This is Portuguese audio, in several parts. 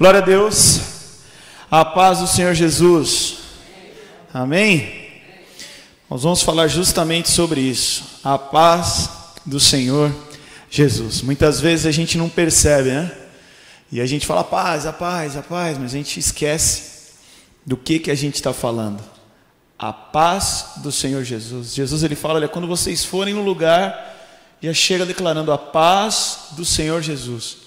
Glória a Deus. A paz do Senhor Jesus. Amém? Nós vamos falar justamente sobre isso. A paz do Senhor Jesus. Muitas vezes a gente não percebe, né? E a gente fala paz, a paz, a paz, mas a gente esquece do que, que a gente está falando. A paz do Senhor Jesus. Jesus ele fala: olha, quando vocês forem no lugar, já chega declarando a paz do Senhor Jesus.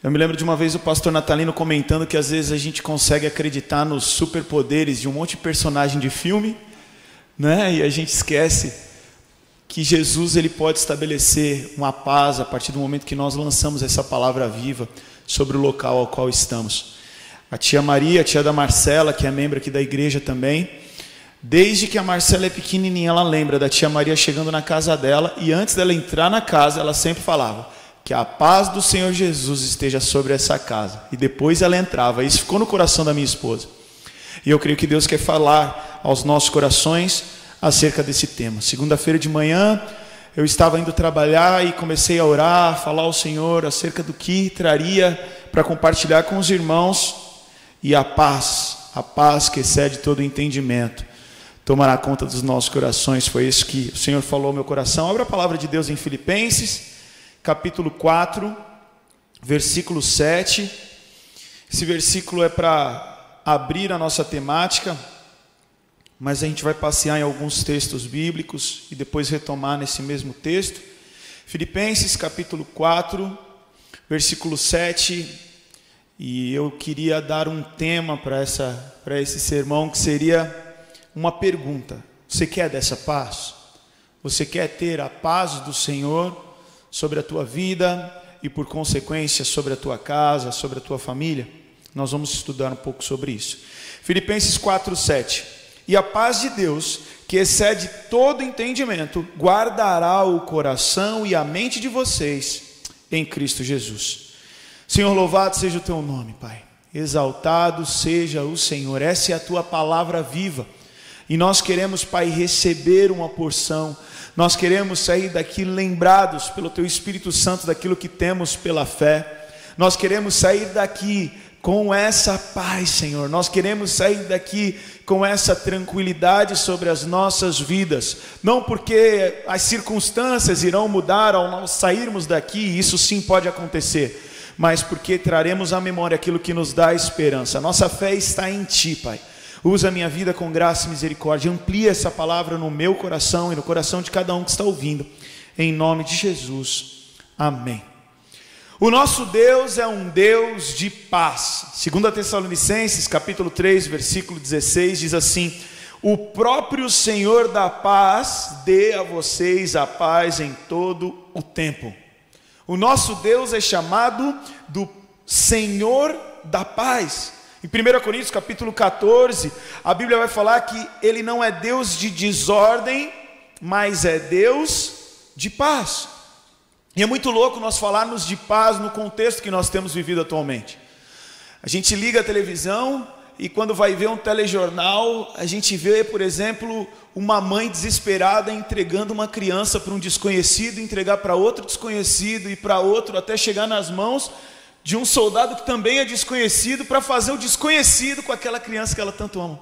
Eu me lembro de uma vez o pastor Natalino comentando que às vezes a gente consegue acreditar nos superpoderes de um monte de personagem de filme, né? E a gente esquece que Jesus ele pode estabelecer uma paz a partir do momento que nós lançamos essa palavra viva sobre o local ao qual estamos. A tia Maria, a tia da Marcela, que é membro aqui da igreja também, desde que a Marcela é pequenininha, ela lembra da tia Maria chegando na casa dela e antes dela entrar na casa, ela sempre falava: que a paz do Senhor Jesus esteja sobre essa casa. E depois ela entrava. Isso ficou no coração da minha esposa. E eu creio que Deus quer falar aos nossos corações acerca desse tema. Segunda-feira de manhã, eu estava indo trabalhar e comecei a orar, falar ao Senhor acerca do que traria para compartilhar com os irmãos e a paz, a paz que excede todo entendimento, tomará conta dos nossos corações. Foi isso que o Senhor falou ao meu coração. Abra a palavra de Deus em Filipenses capítulo 4, versículo 7. Esse versículo é para abrir a nossa temática, mas a gente vai passear em alguns textos bíblicos e depois retomar nesse mesmo texto. Filipenses capítulo 4, versículo 7. E eu queria dar um tema para essa para esse sermão que seria uma pergunta. Você quer dessa paz? Você quer ter a paz do Senhor? Sobre a tua vida e, por consequência, sobre a tua casa, sobre a tua família? Nós vamos estudar um pouco sobre isso. Filipenses 4, 7. E a paz de Deus, que excede todo entendimento, guardará o coração e a mente de vocês em Cristo Jesus. Senhor, louvado seja o teu nome, Pai. Exaltado seja o Senhor. Essa é a tua palavra viva. E nós queremos, Pai, receber uma porção nós queremos sair daqui lembrados pelo Teu Espírito Santo daquilo que temos pela fé. Nós queremos sair daqui com essa paz, Senhor. Nós queremos sair daqui com essa tranquilidade sobre as nossas vidas. Não porque as circunstâncias irão mudar ao nós sairmos daqui, isso sim pode acontecer, mas porque traremos à memória aquilo que nos dá esperança. Nossa fé está em Ti, Pai. Usa a minha vida com graça e misericórdia. Amplia essa palavra no meu coração e no coração de cada um que está ouvindo. Em nome de Jesus. Amém. O nosso Deus é um Deus de paz. Segundo Tessalonicenses, capítulo 3, versículo 16, diz assim: O próprio Senhor da paz dê a vocês a paz em todo o tempo. O nosso Deus é chamado do Senhor da paz. Em 1 Coríntios capítulo 14, a Bíblia vai falar que ele não é Deus de desordem, mas é Deus de paz. E é muito louco nós falarmos de paz no contexto que nós temos vivido atualmente. A gente liga a televisão e quando vai ver um telejornal, a gente vê, por exemplo, uma mãe desesperada entregando uma criança para um desconhecido, entregar para outro desconhecido e para outro até chegar nas mãos de um soldado que também é desconhecido para fazer o desconhecido com aquela criança que ela tanto ama.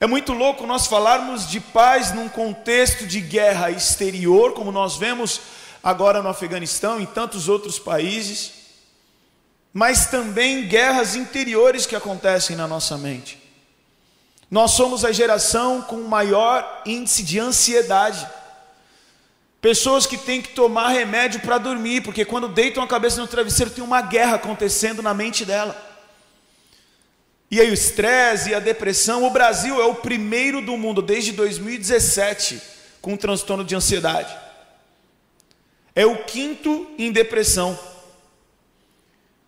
É muito louco nós falarmos de paz num contexto de guerra exterior, como nós vemos agora no Afeganistão e em tantos outros países, mas também guerras interiores que acontecem na nossa mente. Nós somos a geração com maior índice de ansiedade. Pessoas que têm que tomar remédio para dormir, porque quando deitam a cabeça no travesseiro tem uma guerra acontecendo na mente dela. E aí o estresse e a depressão, o Brasil é o primeiro do mundo desde 2017 com um transtorno de ansiedade. É o quinto em depressão.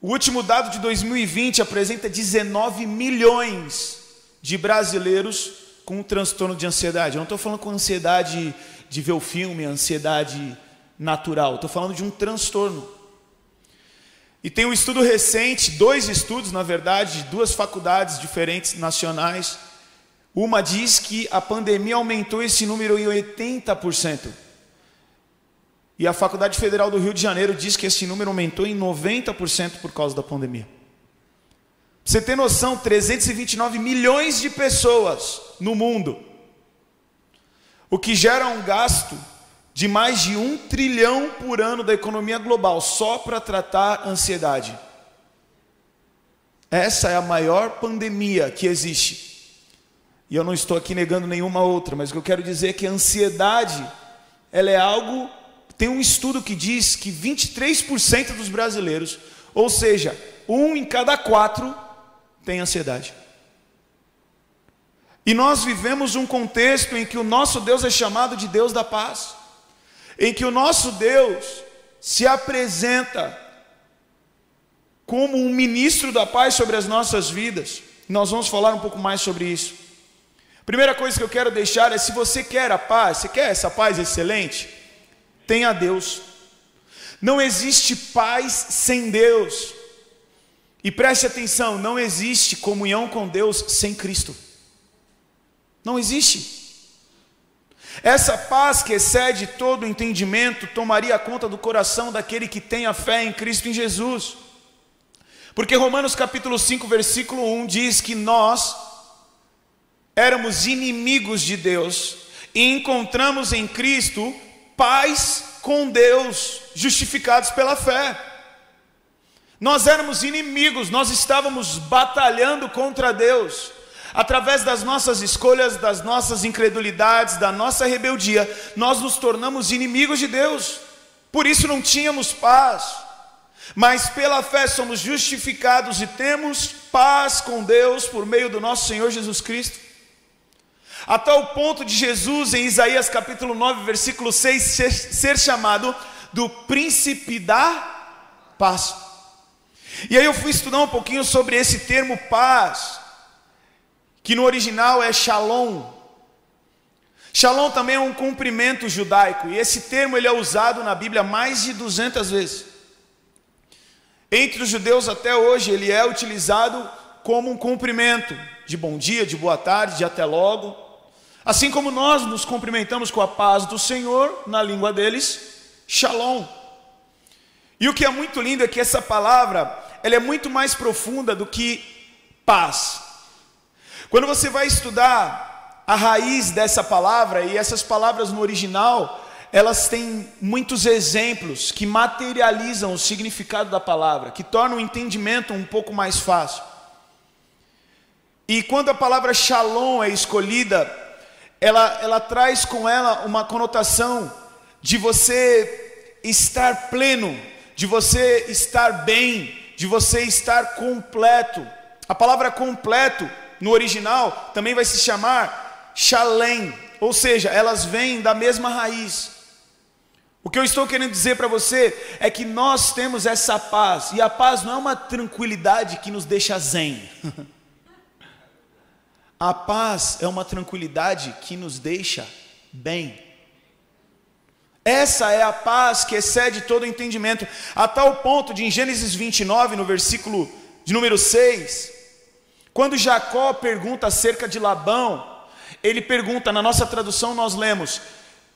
O último dado de 2020 apresenta 19 milhões de brasileiros com um transtorno de ansiedade. Eu não estou falando com ansiedade de ver o filme, ansiedade natural. Estou falando de um transtorno. E tem um estudo recente, dois estudos, na verdade, de duas faculdades diferentes nacionais. Uma diz que a pandemia aumentou esse número em 80%. E a Faculdade Federal do Rio de Janeiro diz que esse número aumentou em 90% por causa da pandemia. você ter noção, 329 milhões de pessoas no mundo, o que gera um gasto de mais de um trilhão por ano da economia global só para tratar ansiedade. Essa é a maior pandemia que existe. E eu não estou aqui negando nenhuma outra, mas o que eu quero dizer é que a ansiedade, ela é algo, tem um estudo que diz que 23% dos brasileiros, ou seja, um em cada quatro, tem ansiedade. E nós vivemos um contexto em que o nosso Deus é chamado de Deus da paz, em que o nosso Deus se apresenta como um ministro da paz sobre as nossas vidas. Nós vamos falar um pouco mais sobre isso. Primeira coisa que eu quero deixar é: se você quer a paz, você quer essa paz excelente, tenha Deus. Não existe paz sem Deus. E preste atenção: não existe comunhão com Deus sem Cristo. Não existe. Essa paz que excede todo entendimento tomaria conta do coração daquele que tem a fé em Cristo em Jesus. Porque Romanos capítulo 5, versículo 1 diz que nós éramos inimigos de Deus e encontramos em Cristo paz com Deus, justificados pela fé. Nós éramos inimigos, nós estávamos batalhando contra Deus. Através das nossas escolhas, das nossas incredulidades, da nossa rebeldia, nós nos tornamos inimigos de Deus. Por isso não tínhamos paz. Mas pela fé somos justificados e temos paz com Deus por meio do nosso Senhor Jesus Cristo. A tal ponto de Jesus, em Isaías capítulo 9, versículo 6, ser, ser chamado do príncipe da paz. E aí eu fui estudar um pouquinho sobre esse termo paz, que no original é shalom. Shalom também é um cumprimento judaico, e esse termo ele é usado na Bíblia mais de 200 vezes. Entre os judeus até hoje ele é utilizado como um cumprimento de bom dia, de boa tarde, de até logo. Assim como nós nos cumprimentamos com a paz do Senhor, na língua deles, shalom. E o que é muito lindo é que essa palavra ela é muito mais profunda do que paz. Quando você vai estudar a raiz dessa palavra, e essas palavras no original, elas têm muitos exemplos que materializam o significado da palavra, que tornam o entendimento um pouco mais fácil. E quando a palavra shalom é escolhida, ela, ela traz com ela uma conotação de você estar pleno, de você estar bem, de você estar completo. A palavra completo no original também vai se chamar shalem, ou seja, elas vêm da mesma raiz. O que eu estou querendo dizer para você é que nós temos essa paz, e a paz não é uma tranquilidade que nos deixa zen. a paz é uma tranquilidade que nos deixa bem. Essa é a paz que excede todo entendimento, a tal ponto de em Gênesis 29, no versículo de número 6, quando Jacó pergunta acerca de Labão, ele pergunta, na nossa tradução nós lemos: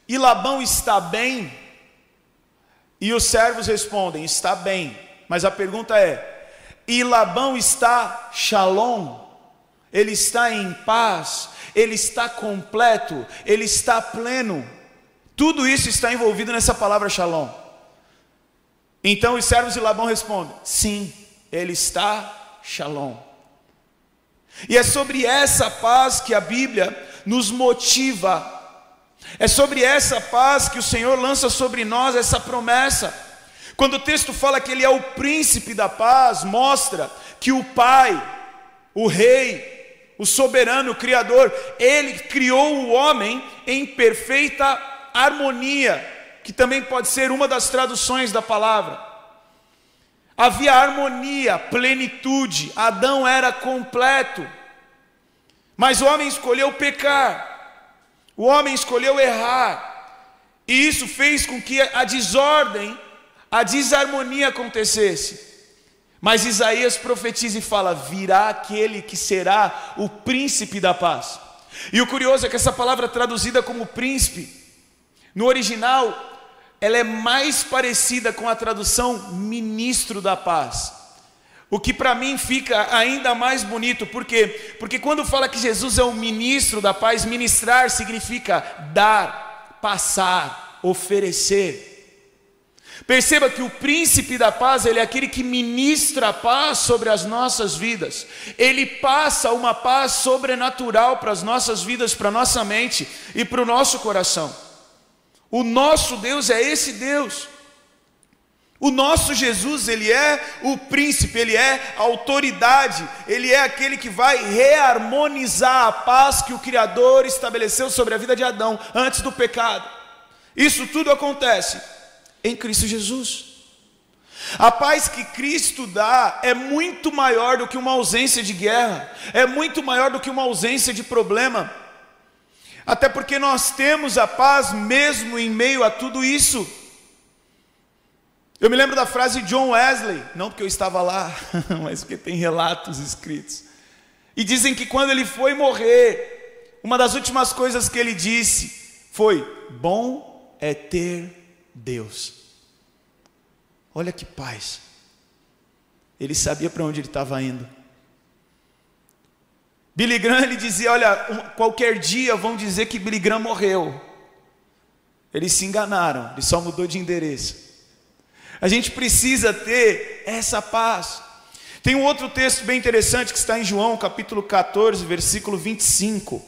E Labão está bem? E os servos respondem: Está bem. Mas a pergunta é: E Labão está shalom? Ele está em paz? Ele está completo? Ele está pleno? Tudo isso está envolvido nessa palavra shalom. Então os servos de Labão respondem: Sim, ele está shalom. E é sobre essa paz que a Bíblia nos motiva. É sobre essa paz que o Senhor lança sobre nós essa promessa. Quando o texto fala que ele é o príncipe da paz, mostra que o Pai, o Rei, o soberano, o Criador, ele criou o homem em perfeita harmonia, que também pode ser uma das traduções da palavra. Havia harmonia, plenitude, Adão era completo, mas o homem escolheu pecar, o homem escolheu errar, e isso fez com que a desordem, a desarmonia acontecesse. Mas Isaías profetiza e fala: virá aquele que será o príncipe da paz. E o curioso é que essa palavra traduzida como príncipe no original, ela é mais parecida com a tradução ministro da paz. O que para mim fica ainda mais bonito, por quê? Porque quando fala que Jesus é o ministro da paz, ministrar significa dar, passar, oferecer. Perceba que o príncipe da paz, ele é aquele que ministra a paz sobre as nossas vidas. Ele passa uma paz sobrenatural para as nossas vidas, para a nossa mente e para o nosso coração. O nosso Deus é esse Deus. O nosso Jesus, ele é o príncipe, ele é a autoridade, ele é aquele que vai reharmonizar a paz que o Criador estabeleceu sobre a vida de Adão antes do pecado. Isso tudo acontece em Cristo Jesus. A paz que Cristo dá é muito maior do que uma ausência de guerra, é muito maior do que uma ausência de problema, até porque nós temos a paz mesmo em meio a tudo isso. Eu me lembro da frase de John Wesley, não porque eu estava lá, mas porque tem relatos escritos. E dizem que quando ele foi morrer, uma das últimas coisas que ele disse foi: Bom é ter Deus. Olha que paz. Ele sabia para onde ele estava indo. Billy Graham ele dizia: Olha, qualquer dia vão dizer que Billy Graham morreu. Eles se enganaram, ele só mudou de endereço. A gente precisa ter essa paz. Tem um outro texto bem interessante que está em João, capítulo 14, versículo 25.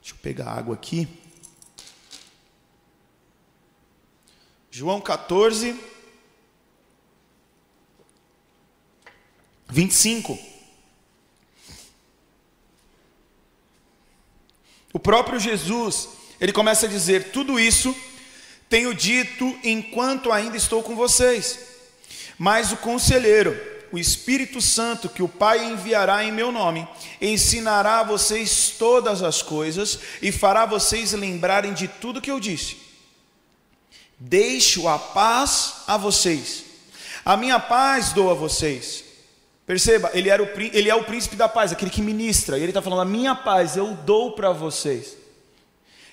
Deixa eu pegar água aqui. João 14, 25. O próprio Jesus, ele começa a dizer: tudo isso tenho dito enquanto ainda estou com vocês. Mas o conselheiro, o Espírito Santo, que o Pai enviará em meu nome, ensinará a vocês todas as coisas e fará vocês lembrarem de tudo que eu disse. Deixo a paz a vocês, a minha paz dou a vocês. Perceba, ele, era o, ele é o príncipe da paz, aquele que ministra, e ele está falando: a minha paz eu dou para vocês.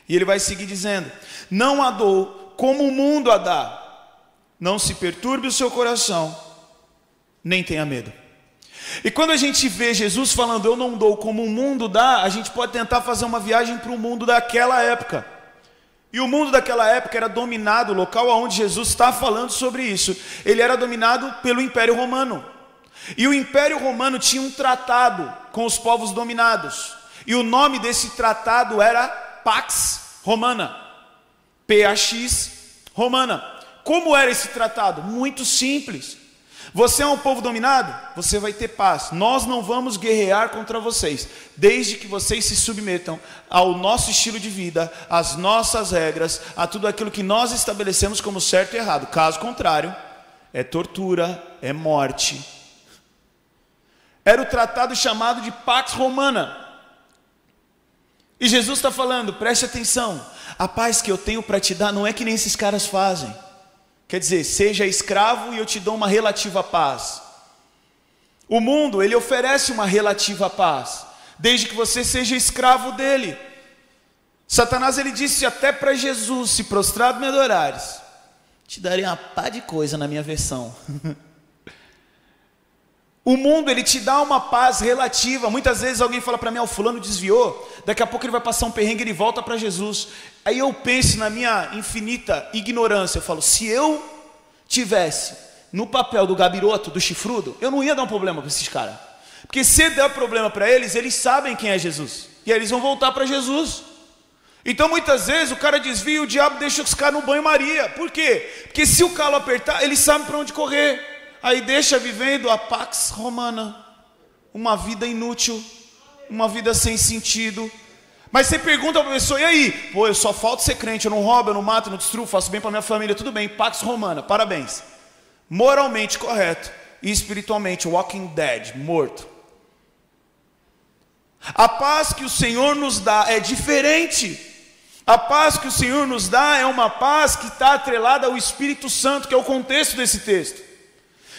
E ele vai seguir dizendo: Não a dou como o mundo a dá. Não se perturbe o seu coração, nem tenha medo. E quando a gente vê Jesus falando, eu não dou como o mundo dá, a gente pode tentar fazer uma viagem para o mundo daquela época. E o mundo daquela época era dominado, o local onde Jesus está falando sobre isso, ele era dominado pelo Império Romano. E o Império Romano tinha um tratado com os povos dominados. E o nome desse tratado era Pax Romana. PAX romana. Como era esse tratado? Muito simples. Você é um povo dominado? Você vai ter paz. Nós não vamos guerrear contra vocês, desde que vocês se submetam ao nosso estilo de vida, às nossas regras, a tudo aquilo que nós estabelecemos como certo e errado. Caso contrário, é tortura, é morte. Era o tratado chamado de Pax Romana. E Jesus está falando, preste atenção, a paz que eu tenho para te dar não é que nem esses caras fazem. Quer dizer, seja escravo e eu te dou uma relativa paz. O mundo, ele oferece uma relativa paz, desde que você seja escravo dele. Satanás ele disse até para Jesus: se prostrado me adorares, te darei uma pá de coisa na minha versão. O mundo ele te dá uma paz relativa. Muitas vezes alguém fala para mim, o fulano desviou, daqui a pouco ele vai passar um perrengue e ele volta para Jesus. Aí eu penso na minha infinita ignorância, eu falo, se eu tivesse no papel do gabiroto, do chifrudo, eu não ia dar um problema para esses caras. Porque se der problema para eles, eles sabem quem é Jesus. E aí eles vão voltar para Jesus. Então muitas vezes o cara desvia, o diabo deixa os caras no banho-maria. Por quê? Porque se o calo apertar, eles sabem para onde correr aí deixa vivendo a pax romana, uma vida inútil, uma vida sem sentido. Mas você pergunta para a pessoa, e aí? Pô, eu só falto ser crente, eu não roubo, eu não mato, eu não destruo, faço bem para minha família, tudo bem, pax romana, parabéns. Moralmente correto e espiritualmente walking dead, morto. A paz que o Senhor nos dá é diferente. A paz que o Senhor nos dá é uma paz que está atrelada ao Espírito Santo, que é o contexto desse texto.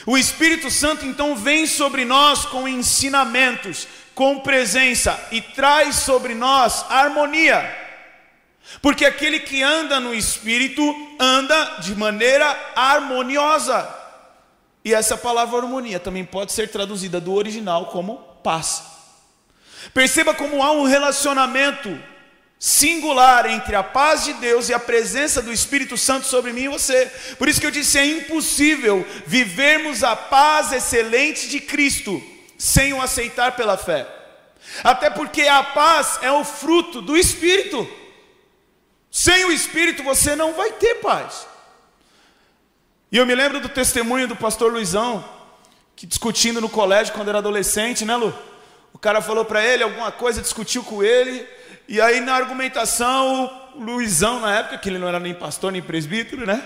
O Espírito Santo então vem sobre nós com ensinamentos, com presença e traz sobre nós harmonia. Porque aquele que anda no Espírito anda de maneira harmoniosa. E essa palavra harmonia também pode ser traduzida do original como paz. Perceba como há um relacionamento singular entre a paz de Deus e a presença do Espírito Santo sobre mim e você. Por isso que eu disse: é impossível vivermos a paz excelente de Cristo sem o aceitar pela fé. Até porque a paz é o fruto do Espírito. Sem o Espírito você não vai ter paz. E eu me lembro do testemunho do pastor Luizão, que discutindo no colégio quando era adolescente, né, Lu? O cara falou para ele alguma coisa, discutiu com ele, e aí na argumentação, o Luizão, na época, que ele não era nem pastor nem presbítero, né?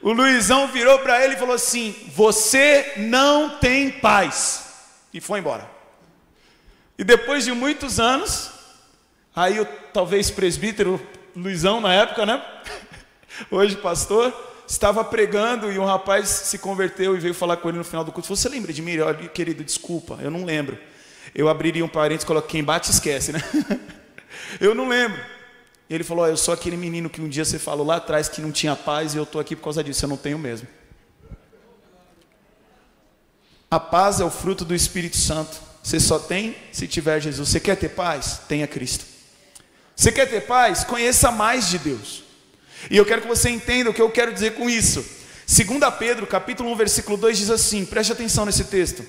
O Luizão virou para ele e falou assim: Você não tem paz. E foi embora. E depois de muitos anos, aí o talvez presbítero Luizão na época, né? Hoje pastor, estava pregando e um rapaz se converteu e veio falar com ele no final do culto. Você lembra de mim? Olha, querido, desculpa, eu não lembro. Eu abriria um parênteses e coloquei quem bate esquece, né? eu não lembro. E ele falou: oh, Eu sou aquele menino que um dia você falou lá atrás que não tinha paz e eu estou aqui por causa disso. Eu não tenho mesmo. A paz é o fruto do Espírito Santo. Você só tem se tiver Jesus. Você quer ter paz? Tenha Cristo. Você quer ter paz? Conheça mais de Deus. E eu quero que você entenda o que eu quero dizer com isso. 2 Pedro, capítulo 1, versículo 2 diz assim: preste atenção nesse texto.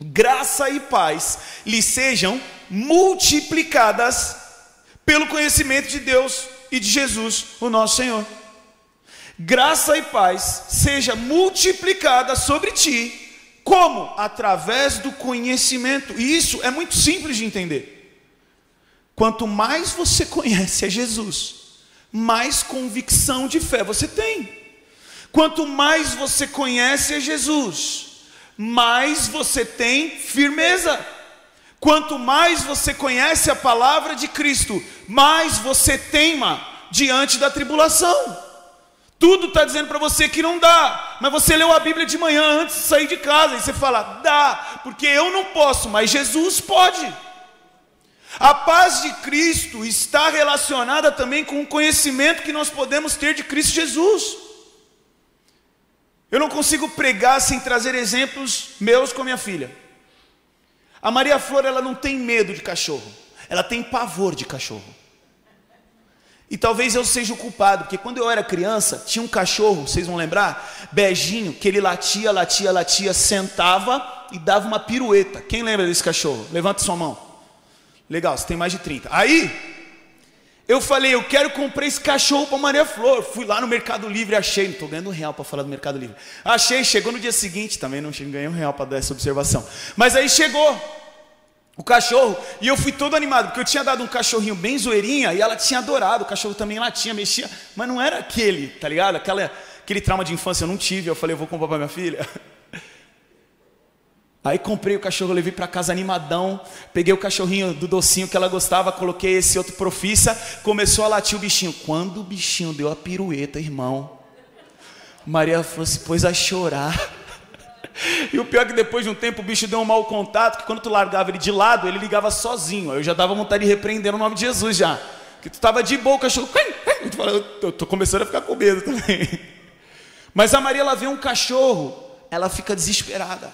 Graça e paz lhe sejam multiplicadas pelo conhecimento de Deus e de Jesus, o nosso Senhor. Graça e paz seja multiplicada sobre ti, como? Através do conhecimento. E isso é muito simples de entender. Quanto mais você conhece a Jesus, mais convicção de fé você tem. Quanto mais você conhece a Jesus, mais você tem firmeza. Quanto mais você conhece a palavra de Cristo, mais você teima diante da tribulação. Tudo está dizendo para você que não dá, mas você leu a Bíblia de manhã antes de sair de casa e você fala: dá, porque eu não posso, mas Jesus pode. A paz de Cristo está relacionada também com o conhecimento que nós podemos ter de Cristo Jesus. Eu não consigo pregar sem trazer exemplos meus com minha filha. A Maria Flor, ela não tem medo de cachorro, ela tem pavor de cachorro. E talvez eu seja o culpado, porque quando eu era criança, tinha um cachorro, vocês vão lembrar? Beijinho, que ele latia, latia, latia, sentava e dava uma pirueta. Quem lembra desse cachorro? Levanta sua mão. Legal, você tem mais de 30. Aí, eu falei, eu quero comprar esse cachorro para Maria Flor. Fui lá no Mercado Livre, achei, não estou ganhando um real para falar do Mercado Livre. Achei, chegou no dia seguinte, também não ganhei um real para dar essa observação. Mas aí chegou o cachorro, e eu fui todo animado, porque eu tinha dado um cachorrinho bem zoeirinha, e ela tinha adorado, o cachorro também latinha, mexia, mas não era aquele, tá ligado? Aquela, aquele trauma de infância eu não tive, eu falei, eu vou comprar para minha filha. Aí comprei o cachorro, levei para casa animadão, peguei o cachorrinho do docinho que ela gostava, coloquei esse outro profissa, começou a latir o bichinho. Quando o bichinho deu a pirueta, irmão, Maria falou, se pôs a chorar. E o pior é que depois de um tempo o bicho deu um mau contato, que quando tu largava ele de lado, ele ligava sozinho. Eu já dava vontade de repreender no nome de Jesus já. Que tu estava de boa, o cachorro. Eu tô começando a ficar com medo também. Mas a Maria ela vê um cachorro, ela fica desesperada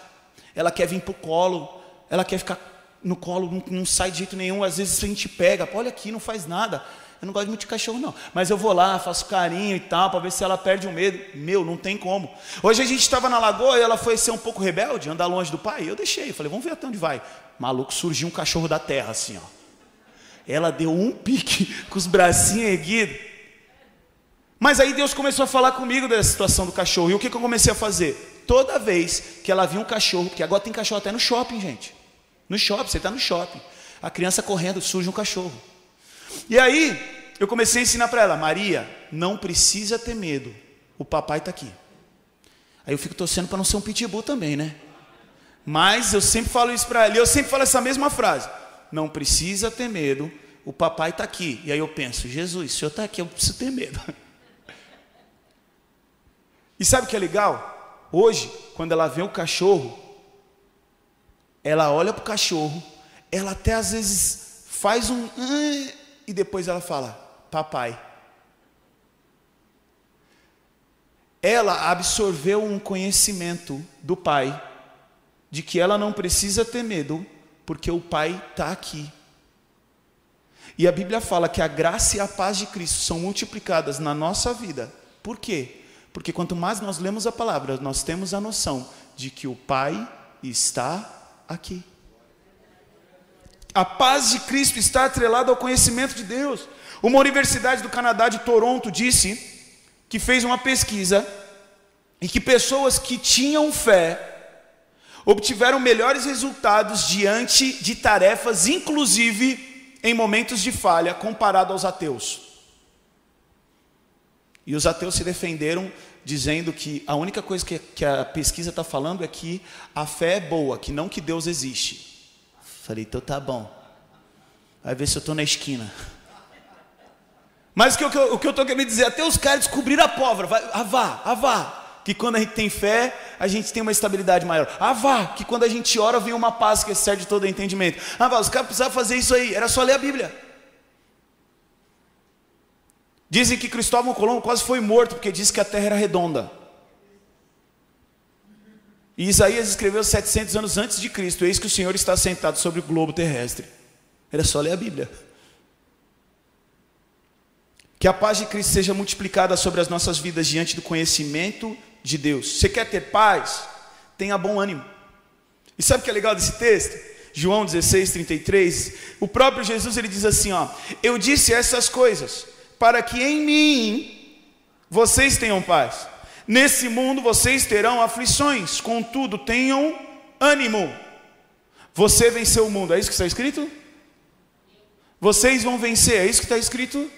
ela quer vir para o colo, ela quer ficar no colo, não, não, sai de jeito nenhum. Às vezes a gente pega, olha aqui, não faz nada. Eu não gosto muito de cachorro, não. Mas eu vou lá, faço carinho e tal, para ver se ela perde o medo. Meu, não tem como. Hoje a gente estava na lagoa e ela foi ser um pouco rebelde, andar longe do pai. Eu deixei, falei, vamos ver até onde vai. Maluco, surgiu um cachorro da terra, assim, ó. Ela deu um pique com os bracinhos erguidos. Mas aí Deus começou a falar comigo dessa situação do cachorro. E o que, que eu comecei a fazer? Toda vez que ela via um cachorro, porque agora tem cachorro até no shopping, gente. No shopping, você está no shopping. A criança correndo, surge um cachorro. E aí, eu comecei a ensinar para ela, Maria, não precisa ter medo. O papai está aqui. Aí eu fico torcendo para não ser um pitbull também, né? Mas eu sempre falo isso para ela, e eu sempre falo essa mesma frase: não precisa ter medo, o papai está aqui. E aí eu penso, Jesus, o senhor está aqui, eu preciso ter medo. E sabe o que é legal? Hoje, quando ela vê o cachorro, ela olha para o cachorro, ela até às vezes faz um e depois ela fala: Papai. ela absorveu um conhecimento do Pai de que ela não precisa ter medo, porque o Pai está aqui. E a Bíblia fala que a graça e a paz de Cristo são multiplicadas na nossa vida. Por quê? Porque quanto mais nós lemos a palavra, nós temos a noção de que o Pai está aqui. A paz de Cristo está atrelada ao conhecimento de Deus. Uma universidade do Canadá de Toronto disse que fez uma pesquisa e que pessoas que tinham fé obtiveram melhores resultados diante de tarefas, inclusive em momentos de falha, comparado aos ateus. E os ateus se defenderam dizendo que a única coisa que, que a pesquisa está falando é que a fé é boa, que não que Deus existe. Falei, então tá bom. Vai ver se eu estou na esquina. Mas o que, o que eu estou querendo dizer, até os caras descobriram a pólvora, ah, vá, ah, vá. Que quando a gente tem fé, a gente tem uma estabilidade maior. Ah, vá, que quando a gente ora, vem uma paz que excede todo entendimento. Ah, vá, os caras precisavam fazer isso aí, era só ler a Bíblia. Dizem que Cristóvão Colombo quase foi morto porque disse que a terra era redonda. E Isaías escreveu 700 anos antes de Cristo: Eis que o Senhor está sentado sobre o globo terrestre. Era só ler a Bíblia. Que a paz de Cristo seja multiplicada sobre as nossas vidas diante do conhecimento de Deus. Você quer ter paz? Tenha bom ânimo. E sabe o que é legal desse texto? João 16, 33. O próprio Jesus ele diz assim: ó, Eu disse essas coisas para que em mim vocês tenham paz. Nesse mundo vocês terão aflições, contudo tenham ânimo. Você venceu o mundo, é isso que está escrito? Vocês vão vencer, é isso que está escrito?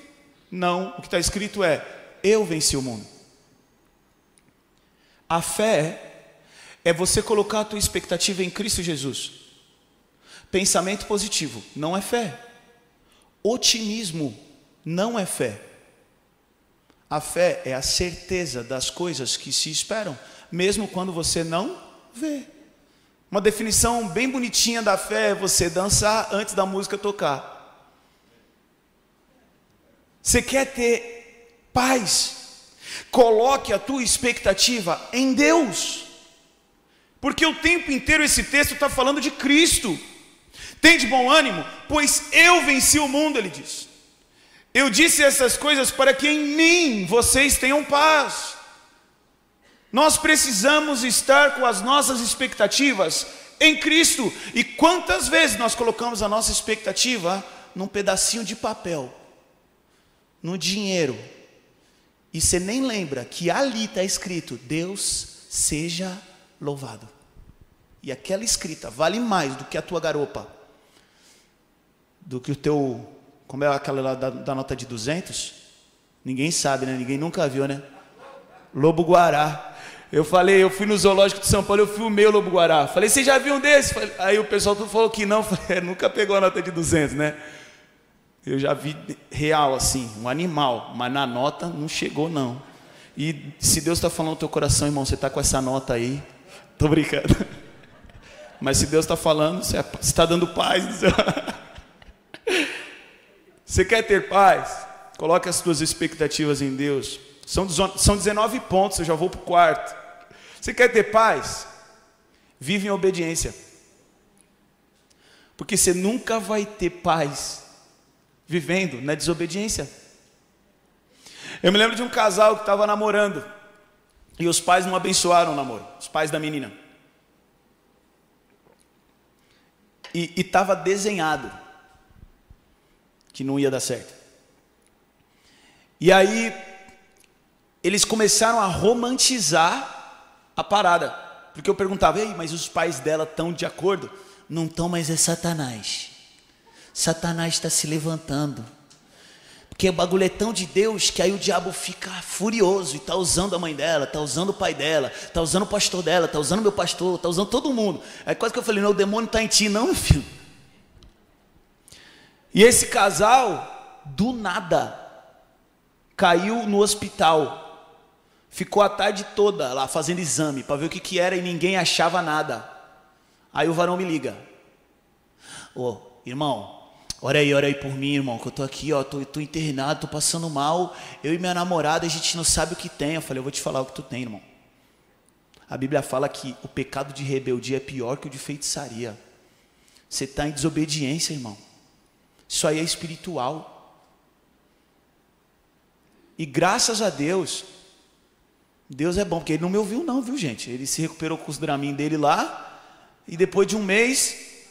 Não, o que está escrito é: Eu venci o mundo. A fé é você colocar a tua expectativa em Cristo Jesus. Pensamento positivo não é fé. Otimismo não é fé. A fé é a certeza das coisas que se esperam, mesmo quando você não vê. Uma definição bem bonitinha da fé é você dançar antes da música tocar. Você quer ter paz? Coloque a tua expectativa em Deus, porque o tempo inteiro esse texto está falando de Cristo. Tem de bom ânimo, pois eu venci o mundo, ele diz. Eu disse essas coisas para que em mim vocês tenham paz. Nós precisamos estar com as nossas expectativas em Cristo. E quantas vezes nós colocamos a nossa expectativa num pedacinho de papel? no dinheiro, e você nem lembra que ali está escrito: Deus seja louvado. E aquela escrita vale mais do que a tua garopa, do que o teu. Como é aquela lá da, da nota de 200? Ninguém sabe, né? Ninguém nunca viu, né? Lobo Guará. Eu falei, eu fui no zoológico de São Paulo, eu filmei o Lobo Guará. Falei, você já viu um desse? Aí o pessoal falou que não. Falei, nunca pegou a nota de 200, né? Eu já vi real assim, um animal, mas na nota não chegou não. E se Deus está falando no teu coração, irmão, você está com essa nota aí, tô brincando. Mas se Deus está falando, você está dando paz. Você quer ter paz? Coloque as suas expectativas em Deus. São, são 19 pontos, eu já vou para o quarto. Você quer ter paz? Vive em obediência. Porque você nunca vai ter paz vivendo na desobediência. Eu me lembro de um casal que estava namorando e os pais não abençoaram o namoro, os pais da menina. E estava desenhado que não ia dar certo. E aí eles começaram a romantizar a parada, porque eu perguntava, ei, mas os pais dela estão de acordo? Não estão, mas é Satanás. Satanás está se levantando. Porque o bagulho é tão de Deus que aí o diabo fica furioso e está usando a mãe dela, está usando o pai dela, está usando o pastor dela, está usando meu pastor, está usando todo mundo. Aí quase que eu falei, não, o demônio está em ti, não, filho. E esse casal, do nada, caiu no hospital. Ficou a tarde toda lá fazendo exame para ver o que, que era e ninguém achava nada. Aí o varão me liga. Ô, irmão, Ora aí, ora aí por mim, irmão, que eu tô aqui, ó, tô, tô internado, tô passando mal. Eu e minha namorada, a gente não sabe o que tem. Eu falei, eu vou te falar o que tu tem, irmão. A Bíblia fala que o pecado de rebeldia é pior que o de feitiçaria. Você está em desobediência, irmão. Isso aí é espiritual. E graças a Deus, Deus é bom, porque ele não me ouviu, não, viu, gente? Ele se recuperou com os dramin dele lá, e depois de um mês,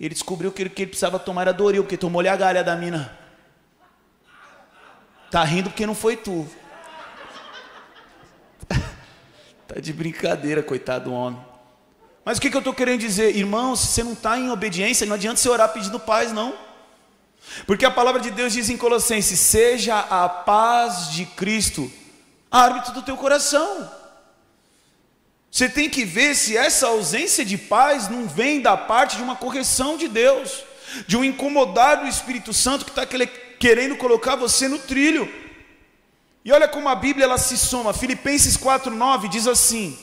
ele descobriu que ele, que ele precisava tomar a Doril, porque tomou-lhe a galha da mina. Tá rindo porque não foi tu. tá de brincadeira, coitado do homem. Mas o que, que eu estou querendo dizer? Irmão, se você não está em obediência, não adianta você orar pedindo paz, não. Porque a palavra de Deus diz em Colossenses: seja a paz de Cristo árbitro do teu coração. Você tem que ver se essa ausência de paz não vem da parte de uma correção de Deus, de um incomodar do Espírito Santo que está querendo colocar você no trilho. E olha como a Bíblia ela se soma. Filipenses 4:9 diz assim: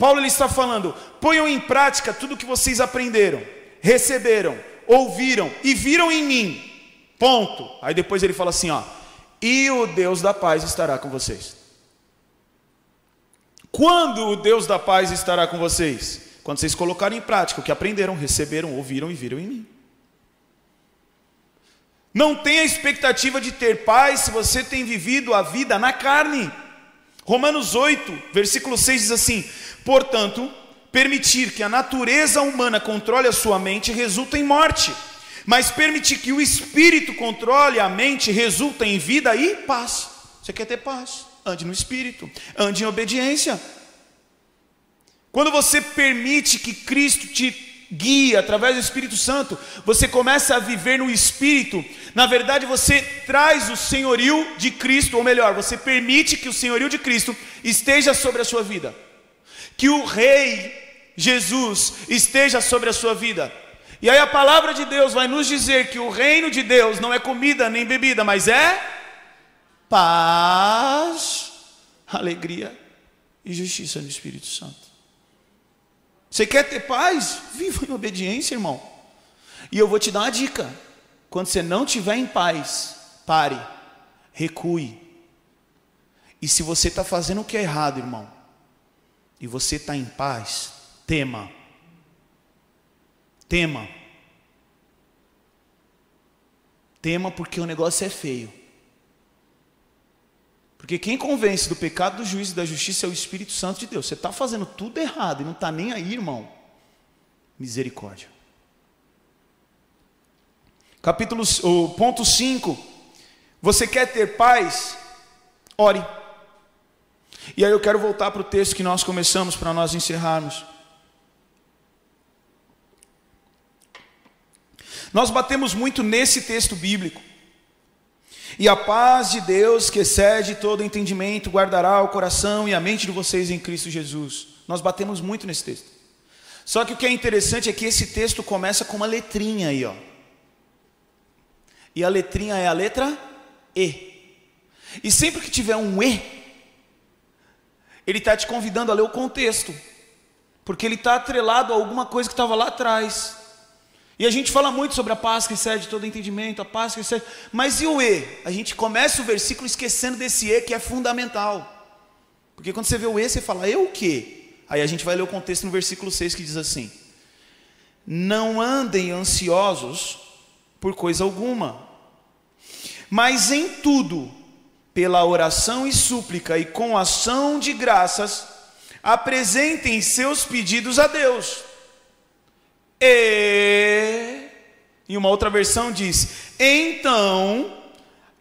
Paulo ele está falando: ponham em prática tudo o que vocês aprenderam, receberam, ouviram e viram em mim. Ponto. Aí depois ele fala assim, ó: "E o Deus da paz estará com vocês." Quando o Deus da paz estará com vocês? Quando vocês colocarem em prática o que aprenderam, receberam, ouviram e viram em mim. Não tenha expectativa de ter paz se você tem vivido a vida na carne. Romanos 8, versículo 6 diz assim: Portanto, permitir que a natureza humana controle a sua mente resulta em morte, mas permitir que o espírito controle a mente resulta em vida e paz. Você quer ter paz? Ande no espírito, ande em obediência. Quando você permite que Cristo te guia através do Espírito Santo, você começa a viver no Espírito. Na verdade, você traz o senhorio de Cristo, ou melhor, você permite que o senhorio de Cristo esteja sobre a sua vida, que o Rei Jesus esteja sobre a sua vida. E aí a palavra de Deus vai nos dizer que o reino de Deus não é comida nem bebida, mas é paz, alegria e justiça no Espírito Santo. Você quer ter paz? Viva em obediência, irmão. E eu vou te dar uma dica: quando você não estiver em paz, pare, recue. E se você está fazendo o que é errado, irmão, e você está em paz, tema. Tema. Tema porque o negócio é feio. Porque quem convence do pecado, do juízo e da justiça é o Espírito Santo de Deus. Você está fazendo tudo errado e não está nem aí, irmão. Misericórdia. Capítulo, ponto 5. Você quer ter paz? Ore. E aí eu quero voltar para o texto que nós começamos para nós encerrarmos. Nós batemos muito nesse texto bíblico. E a paz de Deus, que excede todo entendimento, guardará o coração e a mente de vocês em Cristo Jesus. Nós batemos muito nesse texto. Só que o que é interessante é que esse texto começa com uma letrinha aí, ó. E a letrinha é a letra E. E sempre que tiver um E, ele está te convidando a ler o contexto, porque ele está atrelado a alguma coisa que estava lá atrás. E a gente fala muito sobre a paz que excede todo entendimento, a paz que excede. Mas e o E? A gente começa o versículo esquecendo desse E que é fundamental. Porque quando você vê o E, você fala, eu o quê? Aí a gente vai ler o contexto no versículo 6 que diz assim: Não andem ansiosos por coisa alguma, mas em tudo, pela oração e súplica e com ação de graças, apresentem seus pedidos a Deus e, em uma outra versão diz: Então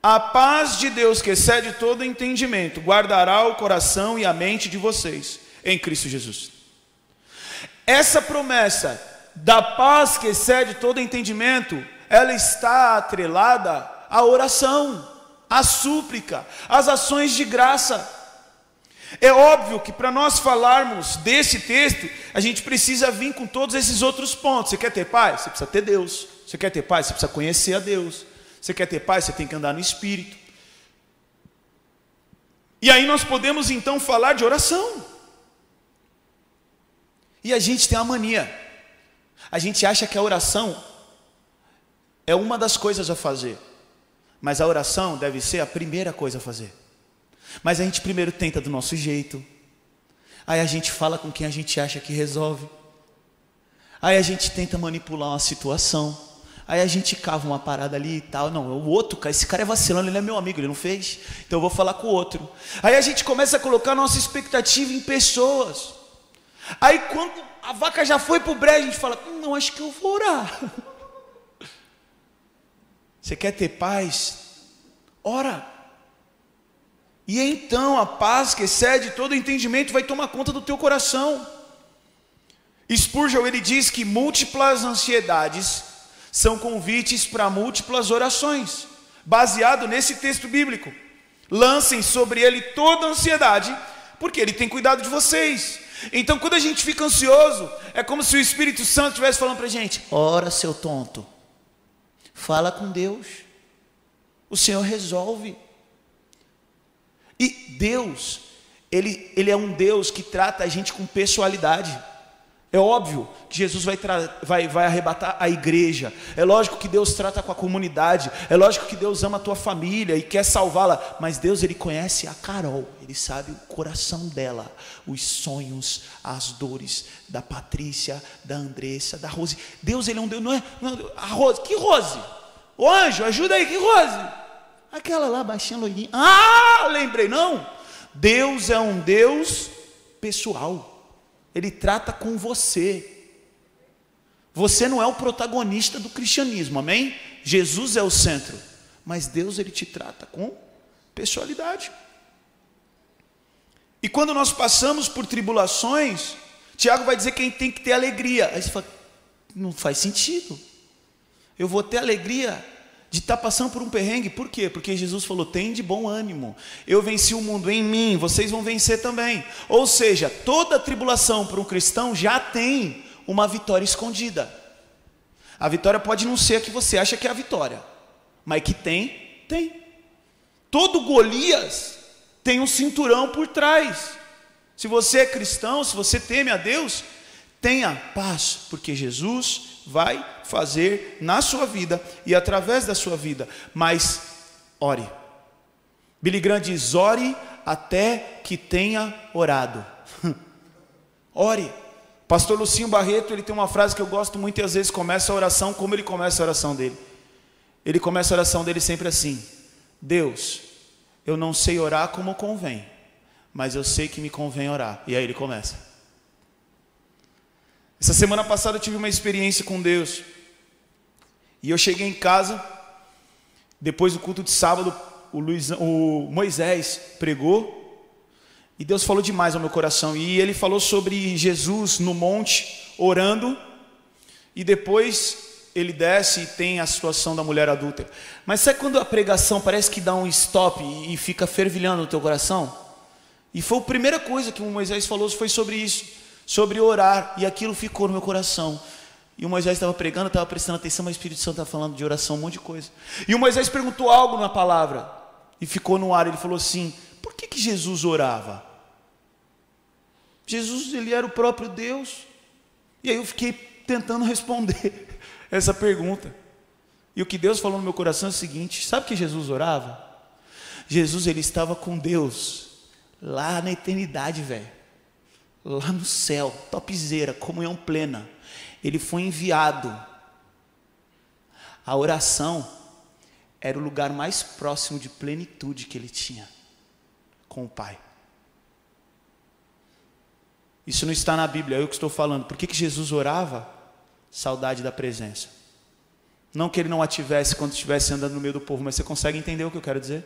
a paz de Deus, que excede todo entendimento, guardará o coração e a mente de vocês em Cristo Jesus. Essa promessa da paz que excede todo entendimento, ela está atrelada à oração, à súplica, às ações de graça. É óbvio que para nós falarmos desse texto, a gente precisa vir com todos esses outros pontos. Você quer ter paz? Você precisa ter Deus. Você quer ter paz? Você precisa conhecer a Deus. Você quer ter paz? Você tem que andar no Espírito. E aí nós podemos então falar de oração. E a gente tem uma mania. A gente acha que a oração é uma das coisas a fazer, mas a oração deve ser a primeira coisa a fazer. Mas a gente primeiro tenta do nosso jeito, aí a gente fala com quem a gente acha que resolve, aí a gente tenta manipular uma situação. Aí a gente cava uma parada ali e tal. Não, o outro, cara, esse cara é vacilando, ele é meu amigo, ele não fez. Então eu vou falar com o outro. Aí a gente começa a colocar nossa expectativa em pessoas. Aí quando a vaca já foi para o brejo, a gente fala: Não, acho que eu vou orar. Você quer ter paz? Ora. E então a paz que excede todo entendimento vai tomar conta do teu coração. Spurgeon ele diz que múltiplas ansiedades são convites para múltiplas orações, baseado nesse texto bíblico. Lancem sobre ele toda a ansiedade, porque ele tem cuidado de vocês. Então, quando a gente fica ansioso, é como se o Espírito Santo estivesse falando para a gente: ora, seu tonto, fala com Deus, o Senhor resolve. E Deus, ele, ele é um Deus que trata a gente com pessoalidade. É óbvio que Jesus vai, vai, vai arrebatar a igreja. É lógico que Deus trata com a comunidade. É lógico que Deus ama a tua família e quer salvá-la. Mas Deus, Ele conhece a Carol. Ele sabe o coração dela, os sonhos, as dores da Patrícia, da Andressa, da Rose. Deus, Ele é um Deus. Não é, não é a Rose. Que Rose? O anjo, ajuda aí. Que Rose? Aquela lá, baixinha, loirinha. Ah, lembrei. Não. Deus é um Deus pessoal. Ele trata com você. Você não é o protagonista do cristianismo, amém? Jesus é o centro, mas Deus ele te trata com pessoalidade. E quando nós passamos por tribulações, Tiago vai dizer que a gente tem que ter alegria. Aí você fala, não faz sentido. Eu vou ter alegria de estar tá passando por um perrengue, por quê? Porque Jesus falou: tem de bom ânimo, eu venci o mundo em mim, vocês vão vencer também. Ou seja, toda tribulação para um cristão já tem uma vitória escondida. A vitória pode não ser a que você acha que é a vitória, mas que tem, tem. Todo Golias tem um cinturão por trás. Se você é cristão, se você teme a Deus, tenha paz, porque Jesus vai fazer na sua vida e através da sua vida, mas ore. Billy Graham diz: ore até que tenha orado. ore. Pastor Lucinho Barreto, ele tem uma frase que eu gosto muito e às vezes começa a oração como ele começa a oração dele. Ele começa a oração dele sempre assim: Deus, eu não sei orar como convém, mas eu sei que me convém orar. E aí ele começa. Essa semana passada eu tive uma experiência com Deus. E eu cheguei em casa, depois do culto de sábado, o, Luiz, o Moisés pregou, e Deus falou demais ao meu coração. E ele falou sobre Jesus no monte, orando, e depois ele desce e tem a situação da mulher adulta. Mas sabe quando a pregação parece que dá um stop e fica fervilhando no teu coração? E foi a primeira coisa que o Moisés falou foi sobre isso sobre orar, e aquilo ficou no meu coração. E o Moisés estava pregando, estava prestando atenção, mas o Espírito Santo estava falando de oração, um monte de coisa. E o Moisés perguntou algo na palavra, e ficou no ar. Ele falou assim: por que, que Jesus orava? Jesus, ele era o próprio Deus. E aí eu fiquei tentando responder essa pergunta. E o que Deus falou no meu coração é o seguinte: sabe que Jesus orava? Jesus, ele estava com Deus lá na eternidade, velho lá no céu, topzera, comunhão plena. Ele foi enviado. A oração era o lugar mais próximo de plenitude que ele tinha com o Pai. Isso não está na Bíblia, é eu que estou falando. Por que, que Jesus orava? Saudade da presença. Não que ele não a tivesse quando estivesse andando no meio do povo, mas você consegue entender o que eu quero dizer?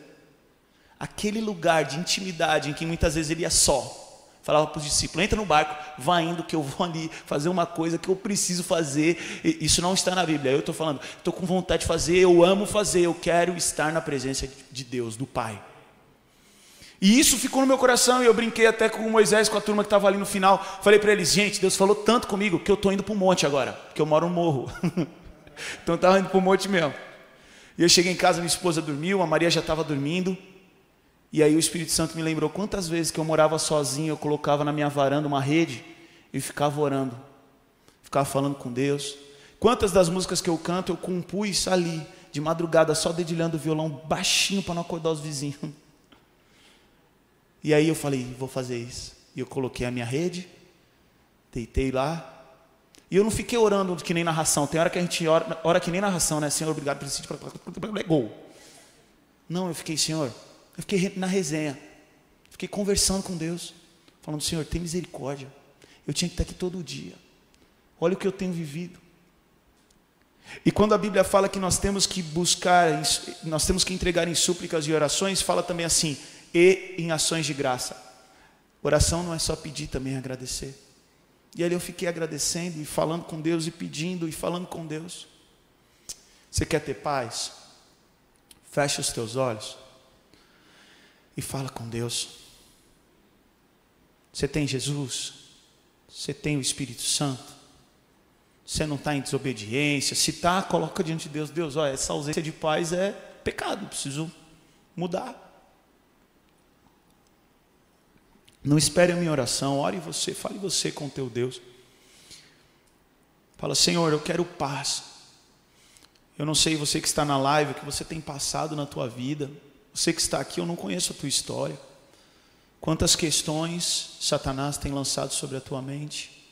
Aquele lugar de intimidade em que muitas vezes ele ia só, falava para os discípulos: entra no barco, vá indo, que eu vou ali fazer uma coisa que eu preciso fazer. Isso não está na Bíblia. Eu estou falando, estou com vontade de fazer, eu amo fazer, eu quero estar na presença de Deus, do Pai. E isso ficou no meu coração, e eu brinquei até com o Moisés, com a turma que estava ali no final. Falei para eles: gente, Deus falou tanto comigo que eu estou indo para o monte agora, porque eu moro no morro. então estava indo para o monte mesmo. E eu cheguei em casa, minha esposa dormiu, a Maria já estava dormindo. E aí o Espírito Santo me lembrou quantas vezes que eu morava sozinho, eu colocava na minha varanda uma rede e ficava orando, ficava falando com Deus. Quantas das músicas que eu canto eu compus ali, de madrugada, só dedilhando o violão baixinho para não acordar os vizinhos. E aí eu falei, vou fazer isso. E eu coloquei a minha rede, deitei lá. E eu não fiquei orando que nem narração. Tem hora que a gente ora, ora que nem narração, né? Senhor, obrigado por esse gol. Não, eu fiquei, Senhor, eu fiquei na resenha. Fiquei conversando com Deus, falando, Senhor, tem misericórdia. Eu tinha que estar aqui todo dia. Olha o que eu tenho vivido. E quando a Bíblia fala que nós temos que buscar, nós temos que entregar em súplicas e orações, fala também assim: e em ações de graça. Oração não é só pedir, também é agradecer. E ali eu fiquei agradecendo e falando com Deus e pedindo e falando com Deus. Você quer ter paz? Fecha os teus olhos e fala com Deus. Você tem Jesus? Você tem o Espírito Santo? Você não está em desobediência? Se está, coloca diante de Deus. Deus, olha, essa ausência de paz é pecado, preciso mudar. Não espere a minha oração, ore você, fale você com teu Deus. Fala, Senhor, eu quero paz. Eu não sei você que está na live, o que você tem passado na tua vida. Você que está aqui, eu não conheço a tua história. Quantas questões Satanás tem lançado sobre a tua mente?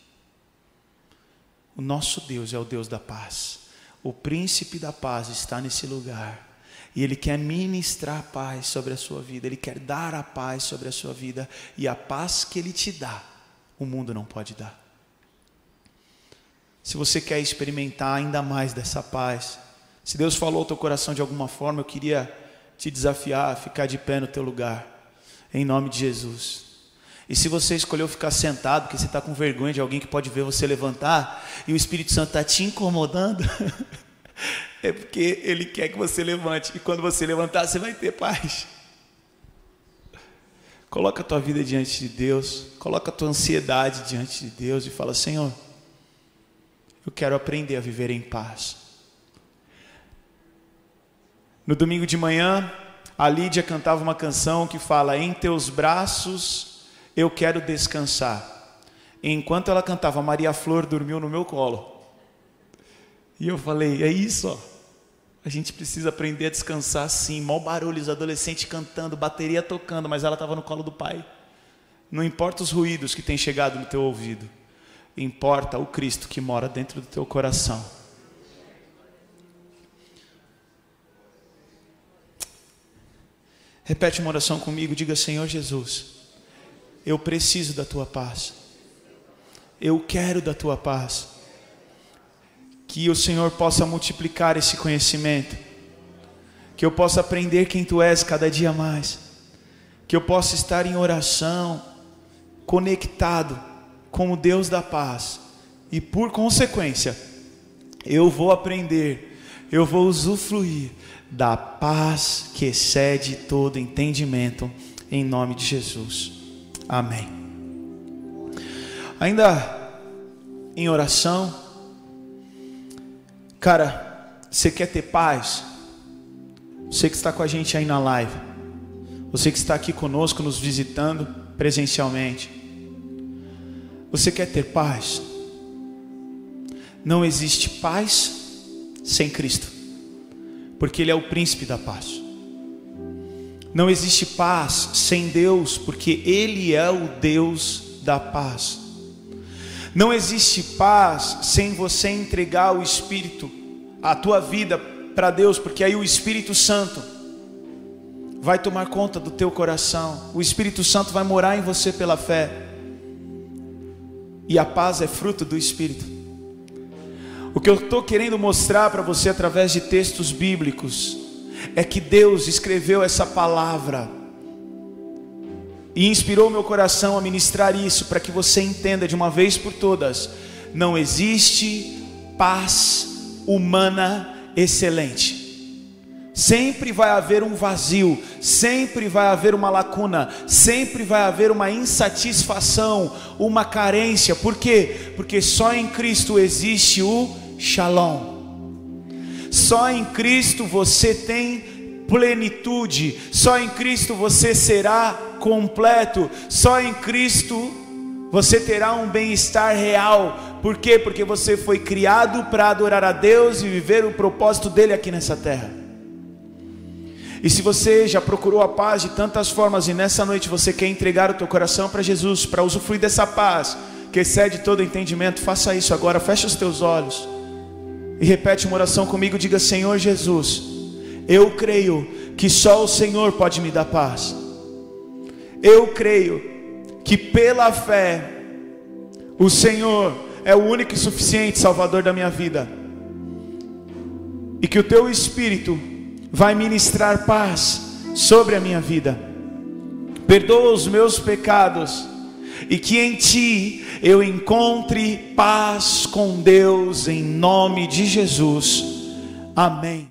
O nosso Deus é o Deus da paz. O príncipe da paz está nesse lugar. E Ele quer ministrar a paz sobre a sua vida, Ele quer dar a paz sobre a sua vida, e a paz que Ele te dá, o mundo não pode dar. Se você quer experimentar ainda mais dessa paz, se Deus falou ao teu coração de alguma forma, eu queria te desafiar a ficar de pé no teu lugar, em nome de Jesus. E se você escolheu ficar sentado, porque você está com vergonha de alguém que pode ver você levantar, e o Espírito Santo está te incomodando, é porque Ele quer que você levante. E quando você levantar, você vai ter paz. Coloca a tua vida diante de Deus, coloca a tua ansiedade diante de Deus e fala: Senhor, eu quero aprender a viver em paz. No domingo de manhã, a Lídia cantava uma canção que fala: Em teus braços eu quero descansar. enquanto ela cantava, Maria Flor dormiu no meu colo. E eu falei: É isso, ó. A gente precisa aprender a descansar sim. Mal barulho, os adolescentes cantando, bateria tocando, mas ela estava no colo do pai. Não importa os ruídos que têm chegado no teu ouvido, importa o Cristo que mora dentro do teu coração. Repete uma oração comigo, diga: Senhor Jesus, eu preciso da tua paz. Eu quero da tua paz. Que o Senhor possa multiplicar esse conhecimento, que eu possa aprender quem tu és cada dia mais, que eu possa estar em oração, conectado com o Deus da paz, e por consequência, eu vou aprender, eu vou usufruir da paz que excede todo entendimento, em nome de Jesus. Amém. Ainda em oração, Cara, você quer ter paz? Você que está com a gente aí na live, você que está aqui conosco, nos visitando presencialmente, você quer ter paz? Não existe paz sem Cristo, porque Ele é o príncipe da paz. Não existe paz sem Deus, porque Ele é o Deus da paz. Não existe paz sem você entregar o Espírito, a tua vida para Deus, porque aí o Espírito Santo vai tomar conta do teu coração, o Espírito Santo vai morar em você pela fé, e a paz é fruto do Espírito. Que eu estou querendo mostrar para você através de textos bíblicos é que Deus escreveu essa palavra e inspirou meu coração a ministrar isso para que você entenda de uma vez por todas: não existe paz humana excelente. Sempre vai haver um vazio, sempre vai haver uma lacuna, sempre vai haver uma insatisfação, uma carência. Por quê? Porque só em Cristo existe o Shalom. Só em Cristo você tem plenitude, só em Cristo você será completo, só em Cristo Você terá um bem-estar real. Por quê? Porque você foi criado para adorar a Deus e viver o propósito dele aqui nessa terra. E se você já procurou a paz de tantas formas e nessa noite você quer entregar o teu coração para Jesus, para usufruir dessa paz que excede todo entendimento, faça isso agora, feche os teus olhos e repete uma oração comigo, diga: Senhor Jesus, eu creio que só o Senhor pode me dar paz. Eu creio que pela fé o Senhor é o único e suficiente Salvador da minha vida. E que o teu Espírito vai ministrar paz sobre a minha vida. Perdoa os meus pecados e que em ti eu encontre paz com Deus em nome de Jesus. Amém.